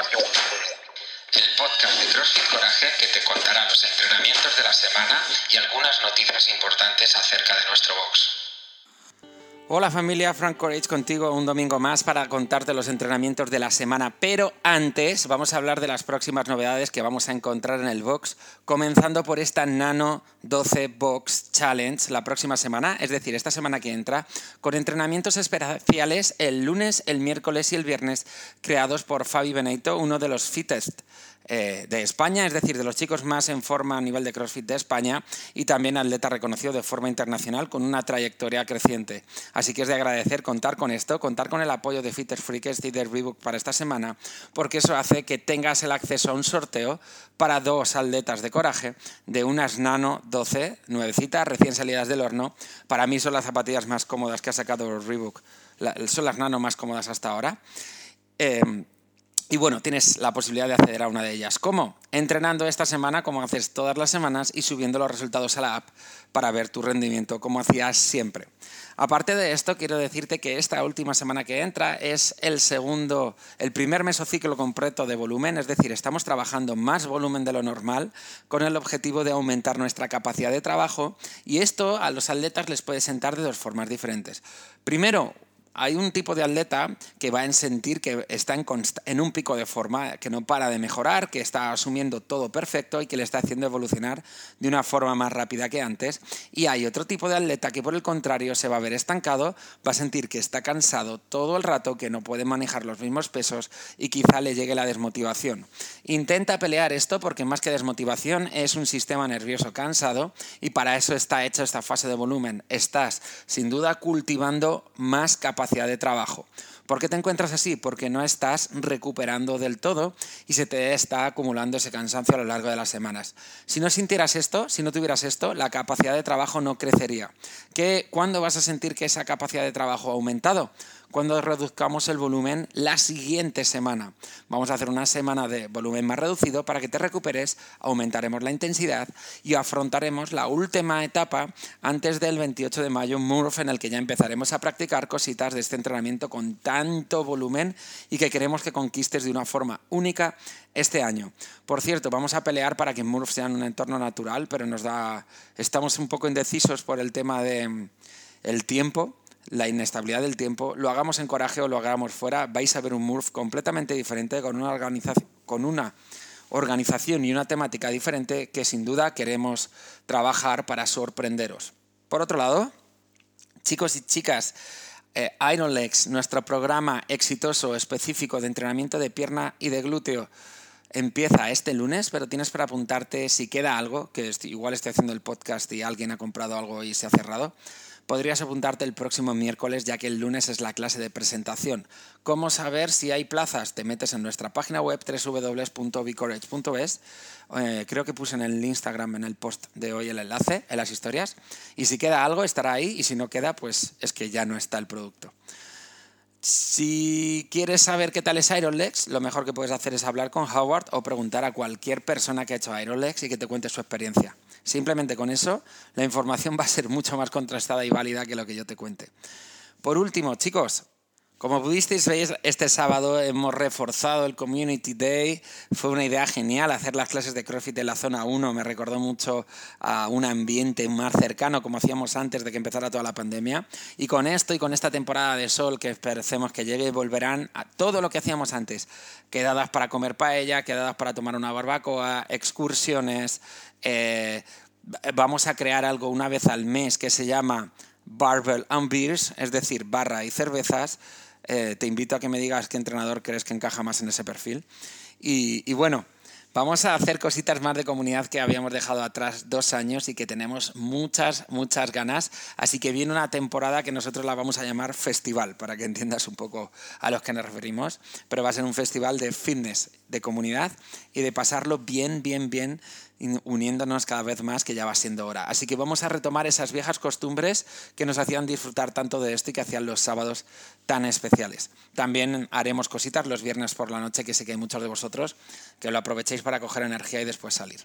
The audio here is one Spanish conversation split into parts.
el podcast de CrossFit Coraje que te contará los entrenamientos de la semana y algunas noticias importantes acerca de nuestro box. Hola familia, Frank Courage contigo un domingo más para contarte los entrenamientos de la semana, pero antes vamos a hablar de las próximas novedades que vamos a encontrar en el box, comenzando por esta Nano 12 Box Challenge la próxima semana, es decir, esta semana que entra, con entrenamientos especiales el lunes, el miércoles y el viernes, creados por Fabi Benito, uno de los fittest eh, de España, es decir, de los chicos más en forma a nivel de CrossFit de España y también atleta reconocido de forma internacional con una trayectoria creciente. Así que es de agradecer contar con esto, contar con el apoyo de Fitters Freakers y de Reebok para esta semana, porque eso hace que tengas el acceso a un sorteo para dos atletas de coraje de unas Nano 12, nuevecitas, recién salidas del horno. Para mí son las zapatillas más cómodas que ha sacado Reebok, son las Nano más cómodas hasta ahora. Eh, y bueno, tienes la posibilidad de acceder a una de ellas. ¿Cómo? Entrenando esta semana como haces todas las semanas y subiendo los resultados a la app para ver tu rendimiento como hacías siempre. Aparte de esto, quiero decirte que esta última semana que entra es el segundo, el primer mesociclo completo de volumen, es decir, estamos trabajando más volumen de lo normal con el objetivo de aumentar nuestra capacidad de trabajo y esto a los atletas les puede sentar de dos formas diferentes. Primero, hay un tipo de atleta que va a sentir que está en, un pico de forma, que no para de mejorar, que está asumiendo todo perfecto y que le está haciendo evolucionar de una forma más rápida que antes. Y hay otro tipo de atleta que por el contrario se va a ver estancado, va a sentir que está cansado todo el rato, que no puede manejar los mismos pesos y quizá le llegue la desmotivación. Intenta pelear esto porque más que desmotivación es un sistema nervioso cansado y para eso está hecha esta fase de volumen. Estás sin duda cultivando más capacidad de trabajo. ¿Por qué te encuentras así? Porque no estás recuperando del todo y se te está acumulando ese cansancio a lo largo de las semanas. Si no sintieras esto, si no tuvieras esto, la capacidad de trabajo no crecería. ¿Qué, ¿Cuándo vas a sentir que esa capacidad de trabajo ha aumentado? Cuando reduzcamos el volumen la siguiente semana. Vamos a hacer una semana de volumen más reducido para que te recuperes, aumentaremos la intensidad y afrontaremos la última etapa antes del 28 de mayo, Murph, en el que ya empezaremos a practicar cositas de este entrenamiento con tanto volumen y que queremos que conquistes de una forma única este año. Por cierto, vamos a pelear para que Murph sea un entorno natural, pero nos da estamos un poco indecisos por el tema de el tiempo la inestabilidad del tiempo, lo hagamos en coraje o lo hagamos fuera, vais a ver un Murph completamente diferente, con una, organización, con una organización y una temática diferente que sin duda queremos trabajar para sorprenderos. Por otro lado, chicos y chicas, eh, Iron Legs, nuestro programa exitoso específico de entrenamiento de pierna y de glúteo, empieza este lunes, pero tienes para apuntarte si queda algo, que igual estoy haciendo el podcast y alguien ha comprado algo y se ha cerrado podrías apuntarte el próximo miércoles, ya que el lunes es la clase de presentación. ¿Cómo saber si hay plazas? Te metes en nuestra página web www.bicourage.es. Eh, creo que puse en el Instagram, en el post de hoy, el enlace, en las historias. Y si queda algo, estará ahí. Y si no queda, pues es que ya no está el producto. Si quieres saber qué tal es Ironlex, lo mejor que puedes hacer es hablar con Howard o preguntar a cualquier persona que ha hecho Ironlex y que te cuente su experiencia. Simplemente con eso, la información va a ser mucho más contrastada y válida que lo que yo te cuente. Por último, chicos, como pudisteis ver, este sábado hemos reforzado el Community Day. Fue una idea genial hacer las clases de CrossFit en la zona 1. Me recordó mucho a un ambiente más cercano, como hacíamos antes de que empezara toda la pandemia. Y con esto y con esta temporada de sol que esperemos que llegue, volverán a todo lo que hacíamos antes. Quedadas para comer paella, quedadas para tomar una barbacoa, excursiones. Eh, vamos a crear algo una vez al mes que se llama Barbell and Beers, es decir, barra y cervezas eh, te invito a que me digas qué entrenador crees que encaja más en ese perfil. Y, bueno, vamos a hacer cositas más de comunidad que habíamos dejado atrás dos años y que tenemos muchas, muchas ganas. Así que viene una temporada que nosotros la vamos a llamar festival, para que entiendas un poco a los que nos referimos. Pero va a ser un festival de fitness, de comunidad y de pasarlo bien, bien, bien uniéndonos cada vez más, que ya va siendo hora. Así que vamos a retomar esas viejas costumbres que nos hacían disfrutar tanto de esto y que hacían los sábados tan especiales. También haremos cositas los viernes por la noche, que sé que hay muchos de vosotros que lo aprovechéis para coger energía y después salir.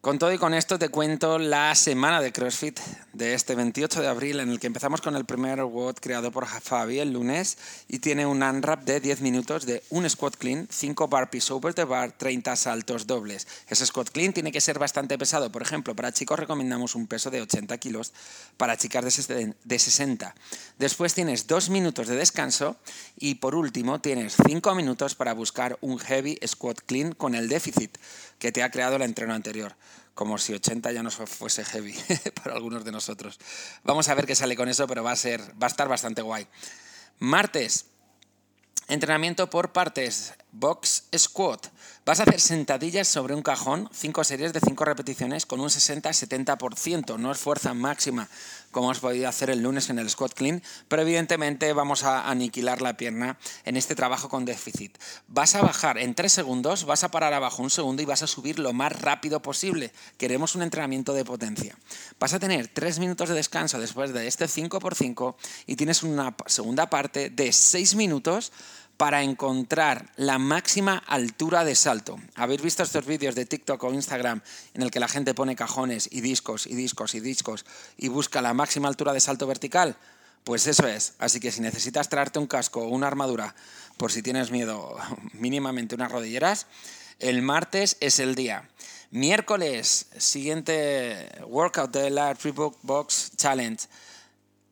Con todo y con esto te cuento la semana de CrossFit de este 28 de abril en el que empezamos con el primer WOD creado por Fabi el lunes y tiene un unwrap de 10 minutos de un squat clean, 5 burpees over the bar, 30 saltos dobles. Ese squat clean tiene que ser bastante pesado. Por ejemplo, para chicos recomendamos un peso de 80 kilos, para chicas de 60. Después tienes 2 minutos de descanso y por último tienes 5 minutos para buscar un heavy squat clean con el déficit que te ha creado el entreno anterior. Como si 80 ya no fuese heavy para algunos de nosotros. Vamos a ver qué sale con eso, pero va a, ser, va a estar bastante guay. Martes, entrenamiento por partes, box squat. Vas a hacer sentadillas sobre un cajón, 5 series de 5 repeticiones con un 60-70%. No es fuerza máxima como has podido hacer el lunes en el squat clean, pero evidentemente vamos a aniquilar la pierna en este trabajo con déficit. Vas a bajar en 3 segundos, vas a parar abajo un segundo y vas a subir lo más rápido posible. Queremos un entrenamiento de potencia. Vas a tener 3 minutos de descanso después de este 5x5 y tienes una segunda parte de 6 minutos para encontrar la máxima altura de salto. ¿Habéis visto estos vídeos de TikTok o Instagram en el que la gente pone cajones y discos y discos y discos y busca la máxima altura de salto vertical? Pues eso es. Así que si necesitas traerte un casco o una armadura por si tienes miedo, mínimamente unas rodilleras, el martes es el día. Miércoles, siguiente workout de la Book Box Challenge.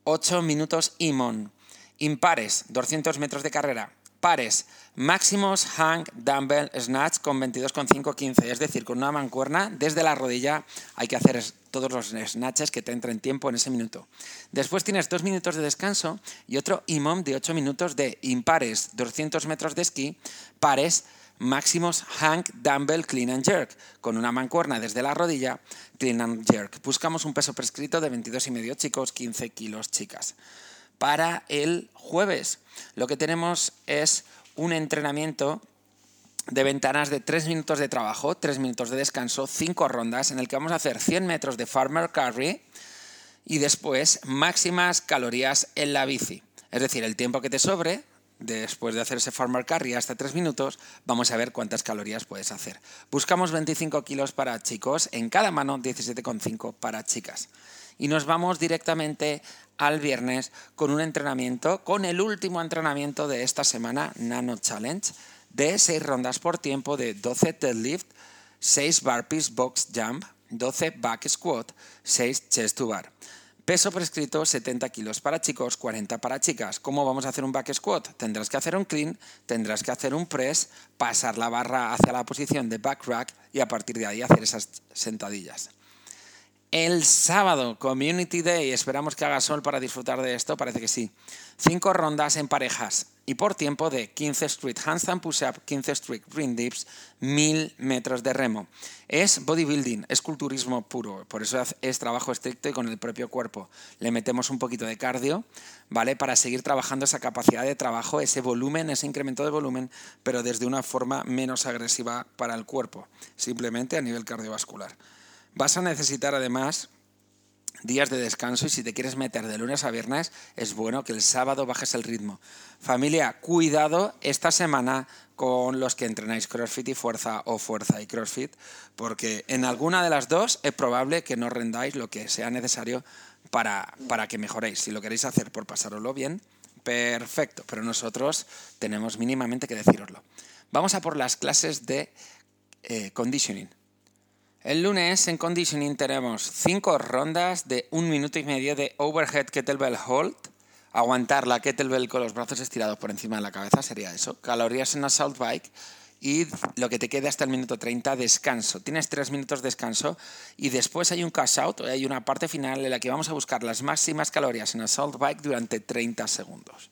8 minutos IMON. Impares, 200 metros de carrera pares, máximos hang dumbbell snatch con 22,5-15, es decir, con una mancuerna desde la rodilla hay que hacer todos los snatches que te entren tiempo en ese minuto. Después tienes dos minutos de descanso y otro IMOM de 8 minutos de impares, 200 metros de esquí, pares, máximos hang dumbbell clean and jerk, con una mancuerna desde la rodilla, clean and jerk. Buscamos un peso prescrito de 22,5 chicos, 15 kilos chicas para el jueves. Lo que tenemos es un entrenamiento de ventanas de 3 minutos de trabajo, 3 minutos de descanso, 5 rondas, en el que vamos a hacer 100 metros de farmer carry y después máximas calorías en la bici. Es decir, el tiempo que te sobre, después de hacer ese farmer carry hasta 3 minutos, vamos a ver cuántas calorías puedes hacer. Buscamos 25 kilos para chicos, en cada mano 17,5 para chicas. Y nos vamos directamente al viernes con un entrenamiento, con el último entrenamiento de esta semana, Nano Challenge, de 6 rondas por tiempo de 12 deadlift, 6 burpees box jump, 12 back squat, 6 chest to bar. Peso prescrito 70 kilos para chicos, 40 para chicas. ¿Cómo vamos a hacer un back squat? Tendrás que hacer un clean, tendrás que hacer un press, pasar la barra hacia la posición de back rack y a partir de ahí hacer esas sentadillas. El sábado, Community Day, esperamos que haga sol para disfrutar de esto, parece que sí. Cinco rondas en parejas y por tiempo de 15 street handstand push-up, 15 street green dips, 1000 metros de remo. Es bodybuilding, es culturismo puro, por eso es trabajo estricto y con el propio cuerpo. Le metemos un poquito de cardio, ¿vale? Para seguir trabajando esa capacidad de trabajo, ese volumen, ese incremento de volumen, pero desde una forma menos agresiva para el cuerpo, simplemente a nivel cardiovascular. Vas a necesitar además días de descanso y si te quieres meter de lunes a viernes, es bueno que el sábado bajes el ritmo. Familia, cuidado esta semana con los que entrenáis CrossFit y fuerza o fuerza y CrossFit, porque en alguna de las dos es probable que no rendáis lo que sea necesario para, para que mejoréis. Si lo queréis hacer por pasároslo bien, perfecto, pero nosotros tenemos mínimamente que deciroslo. Vamos a por las clases de eh, conditioning. El lunes en conditioning tenemos cinco rondas de un minuto y medio de overhead kettlebell hold. Aguantar la kettlebell con los brazos estirados por encima de la cabeza sería eso. Calorías en assault bike y lo que te quede hasta el minuto 30 descanso. Tienes tres minutos de descanso y después hay un cash out, hay una parte final en la que vamos a buscar las máximas calorías en assault bike durante 30 segundos.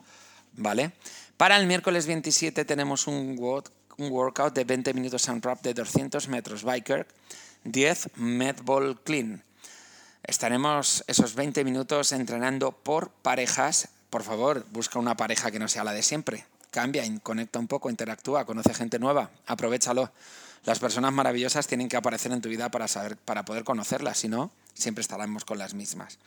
¿Vale? Para el miércoles 27 tenemos un, workout de 20 minutos en rap de 200 metros biker 10 Medball Clean. Estaremos esos 20 minutos entrenando por parejas. Por favor, busca una pareja que no sea la de siempre. Cambia, conecta un poco, interactúa, conoce gente nueva, aprovechalo. Las personas maravillosas tienen que aparecer en tu vida para, saber, para poder conocerlas, si no, siempre estaremos con las mismas.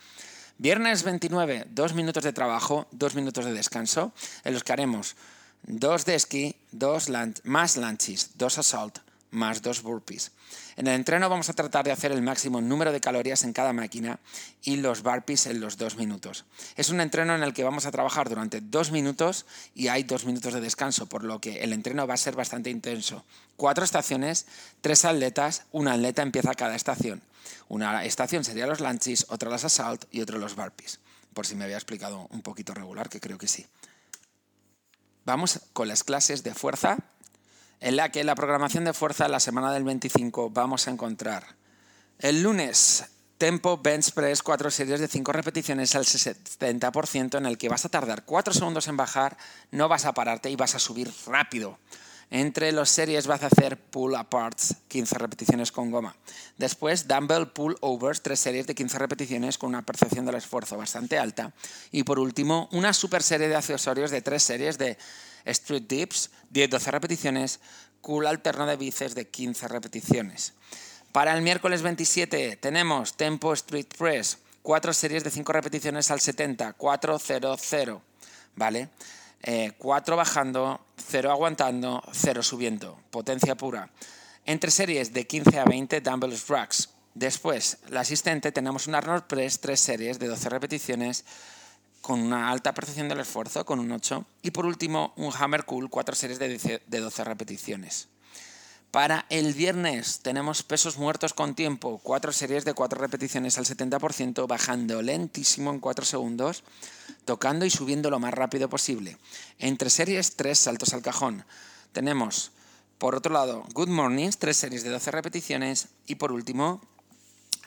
Viernes 29, dos minutos de trabajo, dos minutos de descanso, en los que haremos dos de esquí, dos más lunches, dos assault, más dos burpees. En el entreno vamos a tratar de hacer el máximo número de calorías en cada máquina y los burpees en los dos minutos. Es un entreno en el que vamos a trabajar durante dos minutos y hay dos minutos de descanso, por lo que el entreno va a ser bastante intenso. Cuatro estaciones, tres atletas, una atleta empieza cada estación. Una estación sería los lunches, otra las assault y otro los burpees. Por si me había explicado un poquito regular, que creo que sí. Vamos con las clases de fuerza en la que la programación de fuerza la semana del 25 vamos a encontrar el lunes tempo bench press, cuatro series de cinco repeticiones al 70% en el que vas a tardar cuatro segundos en bajar, no vas a pararte y vas a subir rápido. Entre las series vas a hacer pull aparts, 15 repeticiones con goma. Después, dumbbell pull overs, tres series de 15 repeticiones con una percepción del esfuerzo bastante alta. Y por último, una super serie de accesorios de tres series de street dips, 10-12 repeticiones, cool alterno de bíceps de 15 repeticiones. Para el miércoles 27 tenemos tempo street press, cuatro series de 5 repeticiones al 70, 4-0-0, ¿vale? 4 eh, bajando, 0 aguantando, 0 subiendo, potencia pura. Entre series de 15 a 20 dumbbells racks. Después, la asistente tenemos un Arnold Press, 3 series de 12 repeticiones, con una alta percepción del esfuerzo, con un 8. Y por último, un Hammer Cool, 4 series de 12 repeticiones. Para el viernes tenemos pesos muertos con tiempo, 4 series de 4 repeticiones al 70%, bajando lentísimo en 4 segundos, tocando y subiendo lo más rápido posible. Entre series, 3 saltos al cajón. Tenemos, por otro lado, Good Mornings, 3 series de 12 repeticiones. Y por último,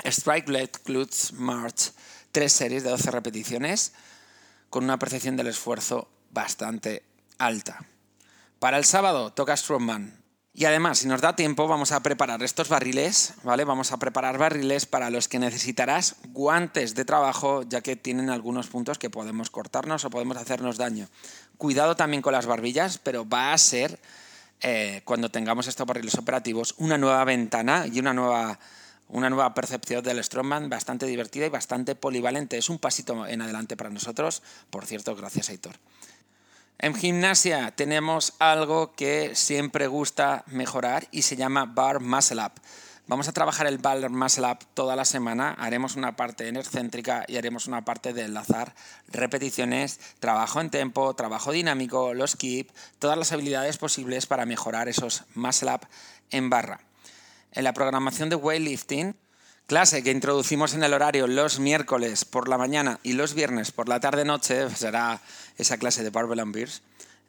Strike Leg Glutes March, 3 series de 12 repeticiones con una percepción del esfuerzo bastante alta. Para el sábado toca Strongman. Y además, si nos da tiempo, vamos a preparar estos barriles, ¿vale? Vamos a preparar barriles para los que necesitarás guantes de trabajo, ya que tienen algunos puntos que podemos cortarnos o podemos hacernos daño. Cuidado también con las barbillas, pero va a ser, eh, cuando tengamos estos barriles operativos, una nueva ventana y una nueva una nueva percepción del Strongman bastante divertida y bastante polivalente. Es un pasito en adelante para nosotros, por cierto, gracias Aitor. En gimnasia tenemos algo que siempre gusta mejorar y se llama Bar Muscle Up. Vamos a trabajar el Bar Muscle Up toda la semana, haremos una parte en excéntrica y haremos una parte de enlazar repeticiones, trabajo en tempo, trabajo dinámico, los keep, todas las habilidades posibles para mejorar esos Muscle Up en barra en la programación de weightlifting, clase que introducimos en el horario los miércoles por la mañana y los viernes por la tarde-noche, será esa clase de Barbell and Beers,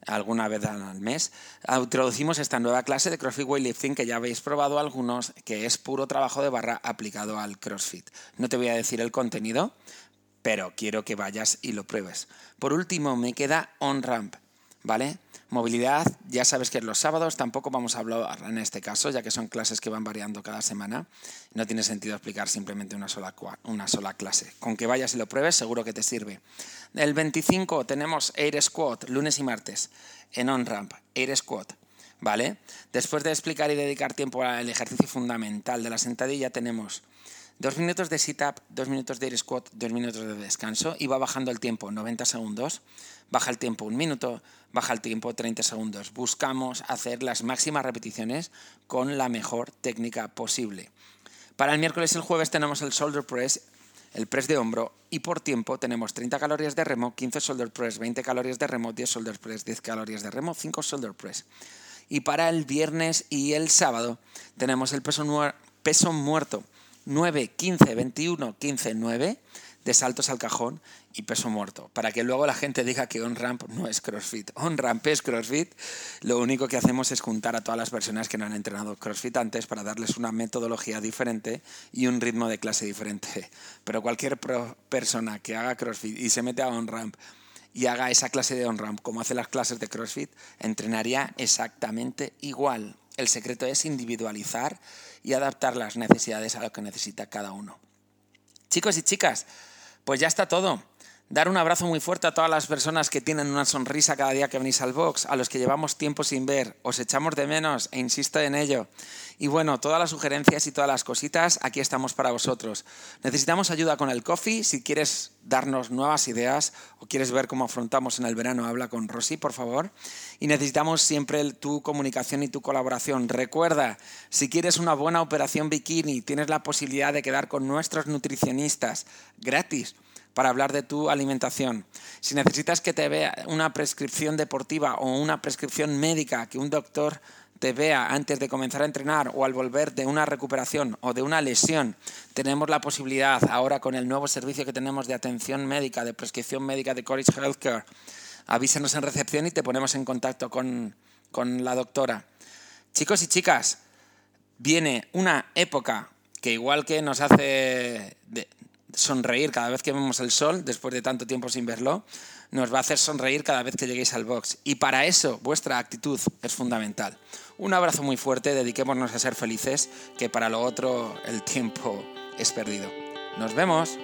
alguna vez al mes, introducimos esta nueva clase de CrossFit Weightlifting que ya habéis probado algunos, que es puro trabajo de barra aplicado al CrossFit. No te voy a decir el contenido, pero quiero que vayas y lo pruebes. Por último, me queda on-ramp, ¿vale? Movilidad, ya sabes que los sábados tampoco vamos a hablar en este caso, ya que son clases que van variando cada semana. No tiene sentido explicar simplemente una sola, una sola clase. Con que vayas y lo pruebes, seguro que te sirve. El 25 tenemos Air Squat, lunes y martes, en on-ramp, Air Squat. ¿Vale? Después de explicar y dedicar tiempo al ejercicio fundamental de la sentadilla, tenemos dos minutos de sit-up, dos minutos de air squat, dos minutos de descanso y va bajando el tiempo, 90 segundos baja el tiempo un minuto, baja el tiempo 30 segundos. Buscamos hacer las máximas repeticiones con la mejor técnica posible. Para el miércoles y el jueves tenemos el shoulder press, el press de hombro y por tiempo tenemos 30 calorías de remo, 15 shoulder press, 20 calorías de remo, 10 shoulder press, 10 calorías de remo, 5 shoulder press. Y para el viernes y el sábado tenemos el peso, peso muerto 9, 15, 21, 15, 9 de saltos al cajón y peso muerto, para que luego la gente diga que on-ramp no es CrossFit. On-ramp es CrossFit, lo único que hacemos es juntar a todas las personas que no han entrenado CrossFit antes para darles una metodología diferente y un ritmo de clase diferente. Pero cualquier persona que haga CrossFit y se mete a on-ramp y haga esa clase de on-ramp como hace las clases de CrossFit, entrenaría exactamente igual. El secreto es individualizar y adaptar las necesidades a lo que necesita cada uno. Chicos y chicas, pues ya está todo. Dar un abrazo muy fuerte a todas las personas que tienen una sonrisa cada día que venís al box, a los que llevamos tiempo sin ver, os echamos de menos e insisto en ello. Y bueno, todas las sugerencias y todas las cositas, aquí estamos para vosotros. Necesitamos ayuda con el coffee, si quieres darnos nuevas ideas o quieres ver cómo afrontamos en el verano, habla con Rosy, por favor. Y necesitamos siempre tu comunicación y tu colaboración. Recuerda, si quieres una buena operación bikini, tienes la posibilidad de quedar con nuestros nutricionistas gratis para hablar de tu alimentación. Si necesitas que te vea una prescripción deportiva o una prescripción médica, que un doctor te vea antes de comenzar a entrenar o al volver de una recuperación o de una lesión, tenemos la posibilidad ahora con el nuevo servicio que tenemos de atención médica, de prescripción médica de Courage Healthcare. Avísanos en recepción y te ponemos en contacto con, con la doctora. Chicos y chicas, viene una época que igual que nos hace sonreír cada vez que vemos el sol, después de tanto tiempo sin verlo, nos va a hacer sonreír cada vez que lleguéis al box. Y para eso vuestra actitud es fundamental. Un abrazo muy fuerte, dediquémonos a ser felices, que para lo otro el tiempo es perdido. Nos vemos.